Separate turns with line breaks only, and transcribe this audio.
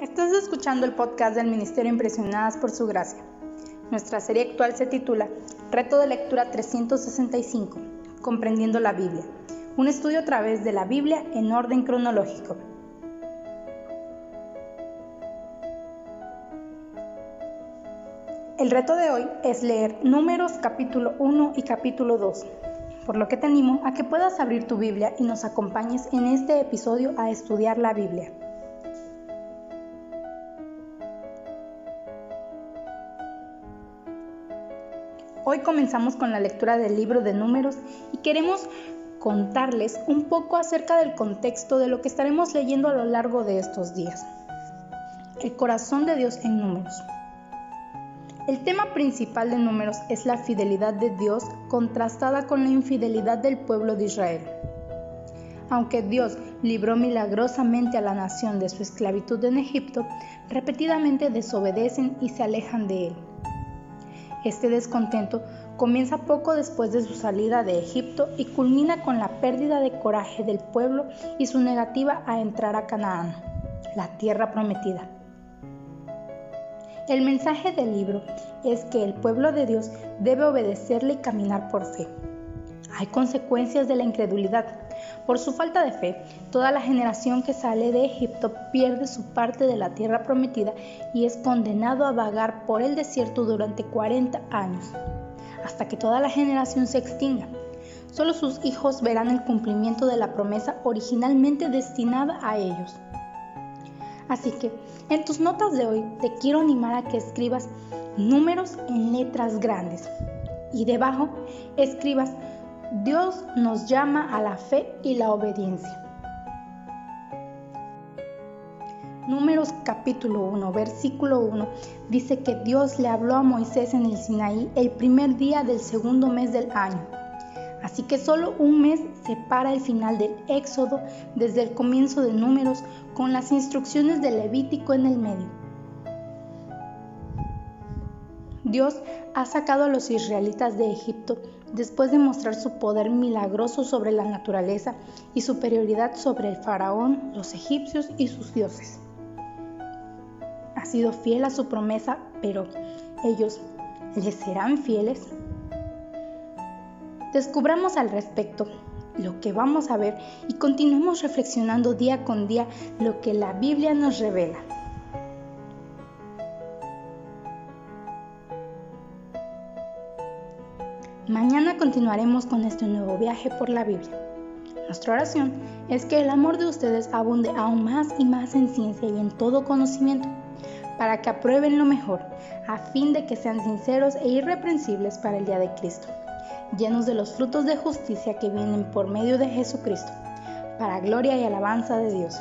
Estás escuchando el podcast del Ministerio Impresionadas por Su Gracia. Nuestra serie actual se titula Reto de Lectura 365, Comprendiendo la Biblia. Un estudio a través de la Biblia en orden cronológico. El reto de hoy es leer Números capítulo 1 y capítulo 2, por lo que te animo a que puedas abrir tu Biblia y nos acompañes en este episodio a estudiar la Biblia. Hoy comenzamos con la lectura del libro de números y queremos contarles un poco acerca del contexto de lo que estaremos leyendo a lo largo de estos días. El corazón de Dios en números. El tema principal de números es la fidelidad de Dios contrastada con la infidelidad del pueblo de Israel. Aunque Dios libró milagrosamente a la nación de su esclavitud en Egipto, repetidamente desobedecen y se alejan de él. Este descontento comienza poco después de su salida de Egipto y culmina con la pérdida de coraje del pueblo y su negativa a entrar a Canaán, la tierra prometida. El mensaje del libro es que el pueblo de Dios debe obedecerle y caminar por fe. Hay consecuencias de la incredulidad, por su falta de fe, toda la generación que sale de Egipto pierde su parte de la tierra prometida y es condenado a vagar por el desierto durante 40 años, hasta que toda la generación se extinga. Solo sus hijos verán el cumplimiento de la promesa originalmente destinada a ellos. Así que, en tus notas de hoy te quiero animar a que escribas números en letras grandes y debajo escribas Dios nos llama a la fe y la obediencia. Números capítulo 1, versículo 1 dice que Dios le habló a Moisés en el Sinaí el primer día del segundo mes del año. Así que solo un mes separa el final del Éxodo desde el comienzo de Números con las instrucciones del Levítico en el medio. Dios ha sacado a los israelitas de Egipto después de mostrar su poder milagroso sobre la naturaleza y superioridad sobre el faraón, los egipcios y sus dioses. Ha sido fiel a su promesa, pero ¿ellos le serán fieles? Descubramos al respecto lo que vamos a ver y continuemos reflexionando día con día lo que la Biblia nos revela. Mañana continuaremos con este nuevo viaje por la Biblia. Nuestra oración es que el amor de ustedes abunde aún más y más en ciencia y en todo conocimiento, para que aprueben lo mejor, a fin de que sean sinceros e irreprensibles para el día de Cristo, llenos de los frutos de justicia que vienen por medio de Jesucristo, para gloria y alabanza de Dios.